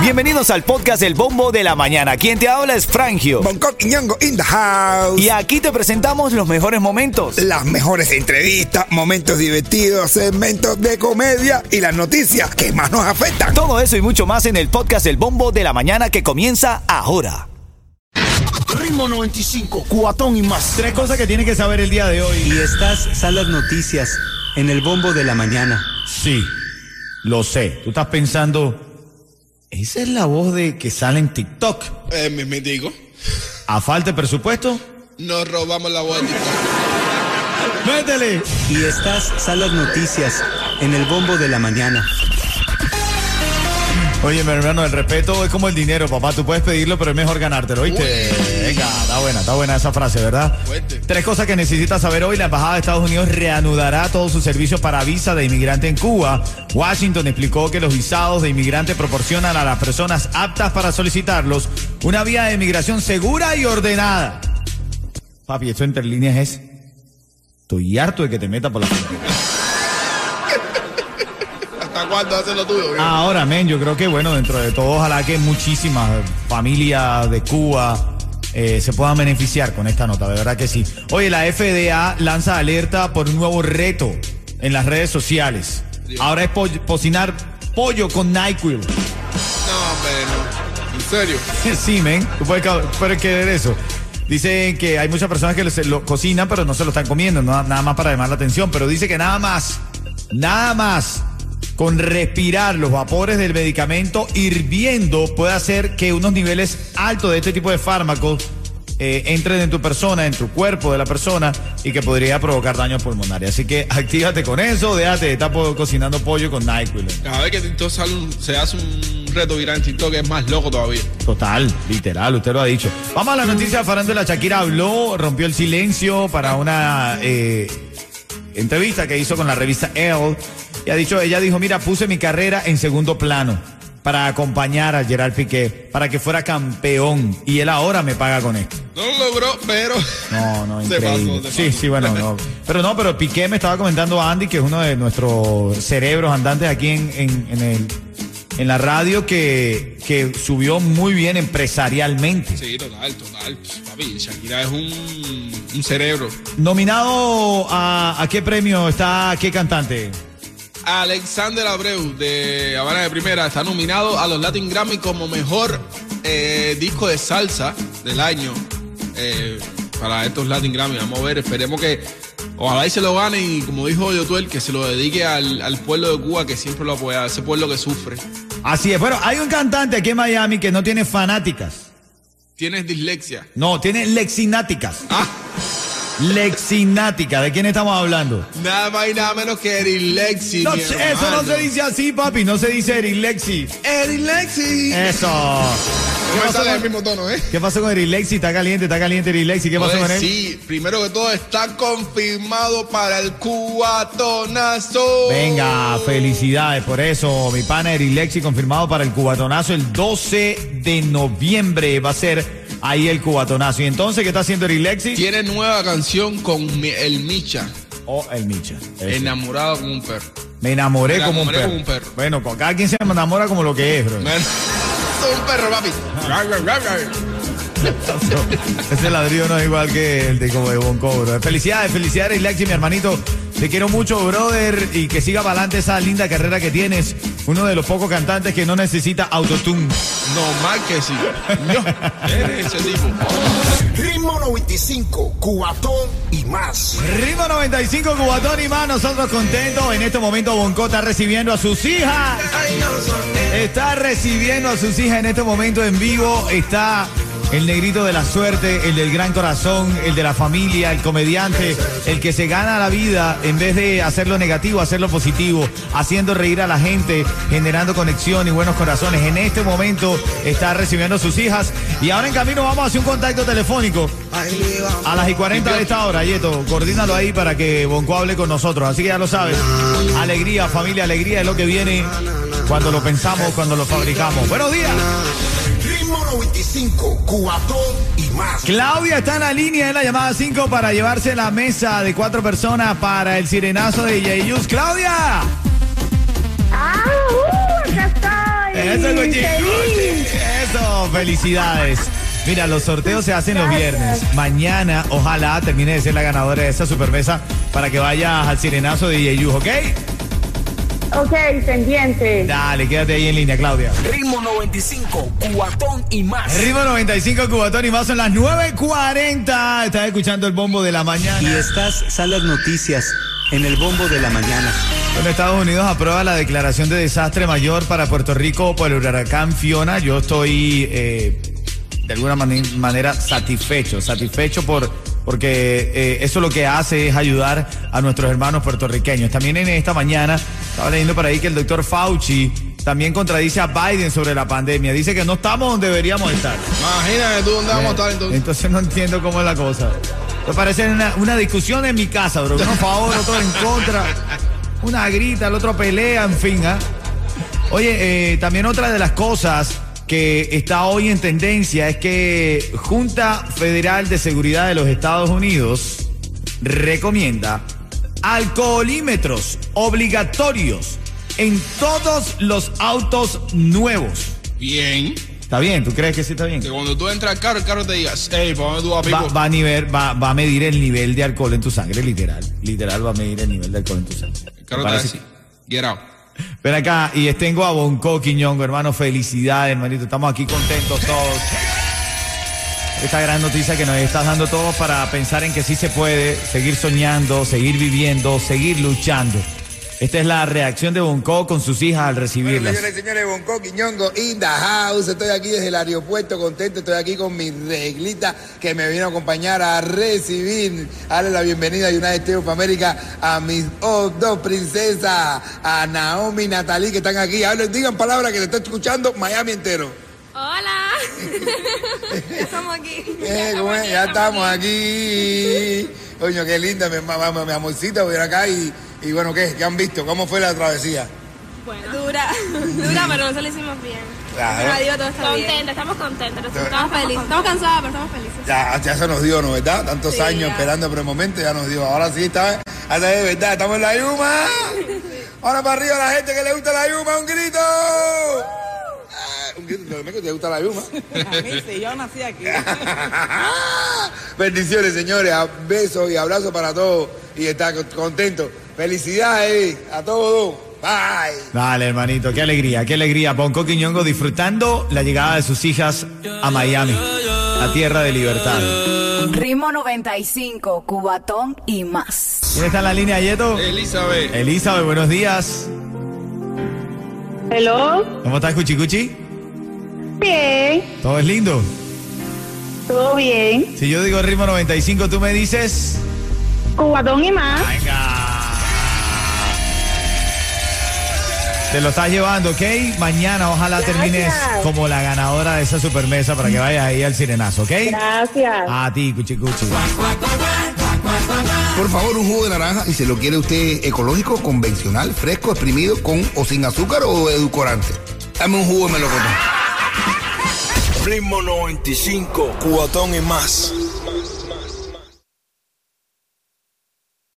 Bienvenidos al podcast El Bombo de la Mañana. Quien te habla es Frangio. Bangkok y Ñongo in the house. Y aquí te presentamos los mejores momentos. Las mejores entrevistas, momentos divertidos, segmentos de comedia y las noticias que más nos afectan. Todo eso y mucho más en el podcast El Bombo de la Mañana que comienza ahora. Ritmo 95, cuatón y más. Tres cosas que tiene que saber el día de hoy. Y estas son las noticias en el bombo de la mañana. Sí, lo sé. Tú estás pensando, esa es la voz de que sale en TikTok. Eh, me digo. A falta de presupuesto, Nos robamos la voz de TikTok. métele. Y estas son las noticias en el bombo de la mañana. Oye, mi hermano, el respeto es como el dinero, papá. Tú puedes pedirlo, pero es mejor ganártelo, ¿oíste? Venga, está buena, está buena esa frase, ¿verdad? Fuerte. Tres cosas que necesitas saber hoy. La Embajada de Estados Unidos reanudará todos sus servicios para visa de inmigrante en Cuba. Washington explicó que los visados de inmigrante proporcionan a las personas aptas para solicitarlos una vía de inmigración segura y ordenada. Papi, esto entre líneas es... Estoy harto de que te metas por la frontera. ¿Hasta cuándo haces lo tuyo? Ahora, men, yo creo que, bueno, dentro de todo, ojalá que muchísimas familias de Cuba eh, se puedan beneficiar con esta nota, de verdad que sí. Oye, la FDA lanza alerta por un nuevo reto en las redes sociales. Ahora es po- cocinar pollo con NyQuil. No, hombre, no. ¿En serio? sí, men, tú puedes, puedes creer eso. Dicen que hay muchas personas que lo cocinan, pero no se lo están comiendo, no- nada más para llamar la atención. Pero dice que nada más, nada más con respirar los vapores del medicamento hirviendo puede hacer que unos niveles altos de este tipo de fármacos eh, entren en tu persona, en tu cuerpo de la persona y que podría provocar daños pulmonares. Así que actívate con eso, déjate de estar cocinando pollo con NyQuil. Cada vez que TikTok se hace un reto viral en TikTok es más loco todavía. Total, literal, usted lo ha dicho. Vamos a la noticia de farándula. Shakira habló, rompió el silencio para una eh, entrevista que hizo con la revista Elle. Y ha dicho, ella dijo, mira, puse mi carrera en segundo plano para acompañar a Gerard Piqué, para que fuera campeón. Y él ahora me paga con esto. No lo logró, pero. No, no, Se increíble. pasó, se sí, sí, bueno, no. Pero no, pero Piqué me estaba comentando a Andy, que es uno de nuestros cerebros andantes aquí en, en, en el, en la radio, que, que subió muy bien empresarialmente. Sí, total, total. Papi, Shakira es un, un cerebro. Nominado a, a qué premio está, qué cantante? Alexander Abreu de Habana de Primera está nominado a los Latin Grammy como mejor eh, disco de salsa del año eh, para estos Latin Grammy. Vamos a ver, esperemos que ojalá y se lo gane y como dijo Yotuel, que se lo dedique al, al pueblo de Cuba que siempre lo apoya, ese pueblo que sufre. Así es. Bueno, hay un cantante aquí en Miami que no tiene fanáticas. Tienes dislexia. No, tiene lexináticas. Ah, Lexinática. ¿De quién estamos hablando? nada más y nada menos que Erilexi. No, eso no se dice así, papi. No se dice Erilexi. Erilexi. Eso. No me sale el mismo tono, ¿eh? ¿Qué pasó con Erilexi? Está caliente, está caliente Erilexi. ¿Qué pasó Oye, con él? Sí, primero que todo está confirmado para el cubatonazo. Venga, felicidades por eso. Mi pana Erilexi confirmado para el cubatonazo el 12 de noviembre. Va a ser ahí el cubatonazo. ¿Y entonces qué está haciendo Erilexi? Tiene nueva canción con el Micha, Oh, el Micha. Enamorado como un perro. Me enamoré, Me como, un perro. como un perro. Bueno, con cada quien se enamora como lo que es, bro. Es un perro, papi. Ese ladrillo no es igual que el de como de Bonco, bro. Felicidades, felicidades, Lexi, mi hermanito. Te quiero mucho, brother, y que siga para adelante esa linda carrera que tienes. Uno de los pocos cantantes que no necesita autotune. No más que sí. No, eres ese tipo. Ritmo 95, cuatón y más. Ritmo 95, Cubatón y más, nosotros contentos. En este momento Bonco está recibiendo a sus hijas. Está recibiendo a sus hijas en este momento en vivo. Está el negrito de la suerte, el del gran corazón, el de la familia, el comediante, el que se gana la vida en vez de hacerlo negativo, hacerlo positivo, haciendo reír a la gente, generando conexión y buenos corazones. En este momento está recibiendo a sus hijas y ahora en camino vamos a hacer un contacto telefónico a las y 40 de esta hora. Yeto, coordínalo ahí para que Bonco hable con nosotros. Así que ya lo sabes. Alegría, familia, alegría es lo que viene cuando lo pensamos, cuando lo fabricamos. Buenos días. Ritmo 95, cuatón y más. Claudia está en la línea en la llamada 5 para llevarse la mesa de cuatro personas para el sirenazo de Yeyus. ¡Claudia! ¡Ah! Uh, acá Eso es Gucci. feliz. Eso, felicidades. Mira, los sorteos se hacen los viernes. Mañana, ojalá termine de ser la ganadora de esta supermesa para que vayas al sirenazo de Yu, ¿ok? Ok, pendiente. Dale, quédate ahí en línea, Claudia. Ritmo 95, cuatón y más. Ritmo 95, Cubatón y más son las 9.40. Estás escuchando el bombo de la Y mañana. estas son las noticias en el bombo de la mañana. Bueno, Estados Unidos aprueba la declaración de desastre mayor para Puerto Rico por el huracán Fiona. Yo estoy eh, de alguna manera satisfecho, satisfecho por porque eh, eso lo que hace es ayudar a nuestros hermanos puertorriqueños. También en esta mañana estaba leyendo por ahí que el doctor Fauci también contradice a Biden sobre la pandemia. Dice que no estamos donde deberíamos estar. Imagínate tú dónde vamos a estar entonces. Entonces no entiendo cómo es la cosa. Me parece una, una discusión en mi casa, bro. Uno a favor, otro en contra. Una grita, el otro pelea, en fin. ¿ah? Oye, eh, también otra de las cosas que está hoy en tendencia es que Junta Federal de Seguridad de los Estados Unidos recomienda alcoholímetros obligatorios en todos los autos nuevos. Bien. ¿Está bien? ¿Tú crees que sí está bien? Que cuando tú entras al carro, el carro te diga, hey, ¿para dónde tú vas, Va, va a nivel, va, va a medir el nivel de alcohol en tu sangre, literal. Literal va a medir el nivel de alcohol en tu sangre. El carro te dice, get out. Ven acá, y tengo a Bonco Quiñongo, hermano. Felicidades, hermanito. Estamos aquí contentos todos. Esta gran noticia que nos estás dando todos para pensar en que sí se puede seguir soñando, seguir viviendo, seguir luchando. Esta es la reacción de Bonco con sus hijas al Bueno, recibirlas. señores y señores, Bonco Quiñongo in the house. Estoy aquí desde el aeropuerto, contento. Estoy aquí con mi reglita que me vino a acompañar a recibir, a darle la bienvenida a United States of America a mis oh, dos princesas, a Naomi y Natalie, que están aquí. Hablen, digan palabras que le estoy escuchando Miami entero. Hola. ya estamos aquí. Eh, ¿cómo es? Ya estamos aquí. Coño, qué linda, mi, ma- mi amorcita, voy acá y, y bueno, ¿qué? ¿Qué han visto? ¿Cómo fue la travesía? Bueno. Dura. Dura, pero nosotros lo hicimos bien. Claro. Gracias a Dios todo está bien. Contenta, estamos contentos. Estamos felices. Estamos cansadas, pero estamos felices. Ya, ya se nos dio, ¿no? ¿Verdad? Tantos Sí, años ya. esperando por el momento, ya nos dio. Ahora sí está, hasta de verdad, estamos en la Yuma. Ahora para arriba la gente que le gusta la Yuma, un grito. Ah, Un grito, ¿te te gusta la Yuma? A mí sí, yo nací aquí. Bendiciones, señores. Besos y abrazos para todos. Y está contento. Felicidades a todos. Bye. Dale, hermanito, qué alegría, qué alegría. Bonco Quiñongo disfrutando la llegada de sus hijas a Miami, la tierra de libertad. Ritmo 95, Cubatón y más. ¿Quién está en la línea, Yeto? Elizabeth. Elizabeth, buenos días. Hello. ¿Cómo estás, Cuchicuchi? Bien. ¿Todo es lindo? Todo bien. Si yo digo ritmo 95, tú me dices... Cubatón y más. Venga. Te lo estás llevando, ¿ok? Mañana ojalá Gracias. termines como la ganadora de esa supermesa para que vayas ahí al sirenazo, ¿ok? Gracias. A ti, Cuchicuchi. Por favor, un jugo de naranja y se lo quiere usted ecológico, convencional, fresco, exprimido, con o sin azúcar o edulcorante. Dame un jugo de melocotón. Ritmo 95, cuatón y más.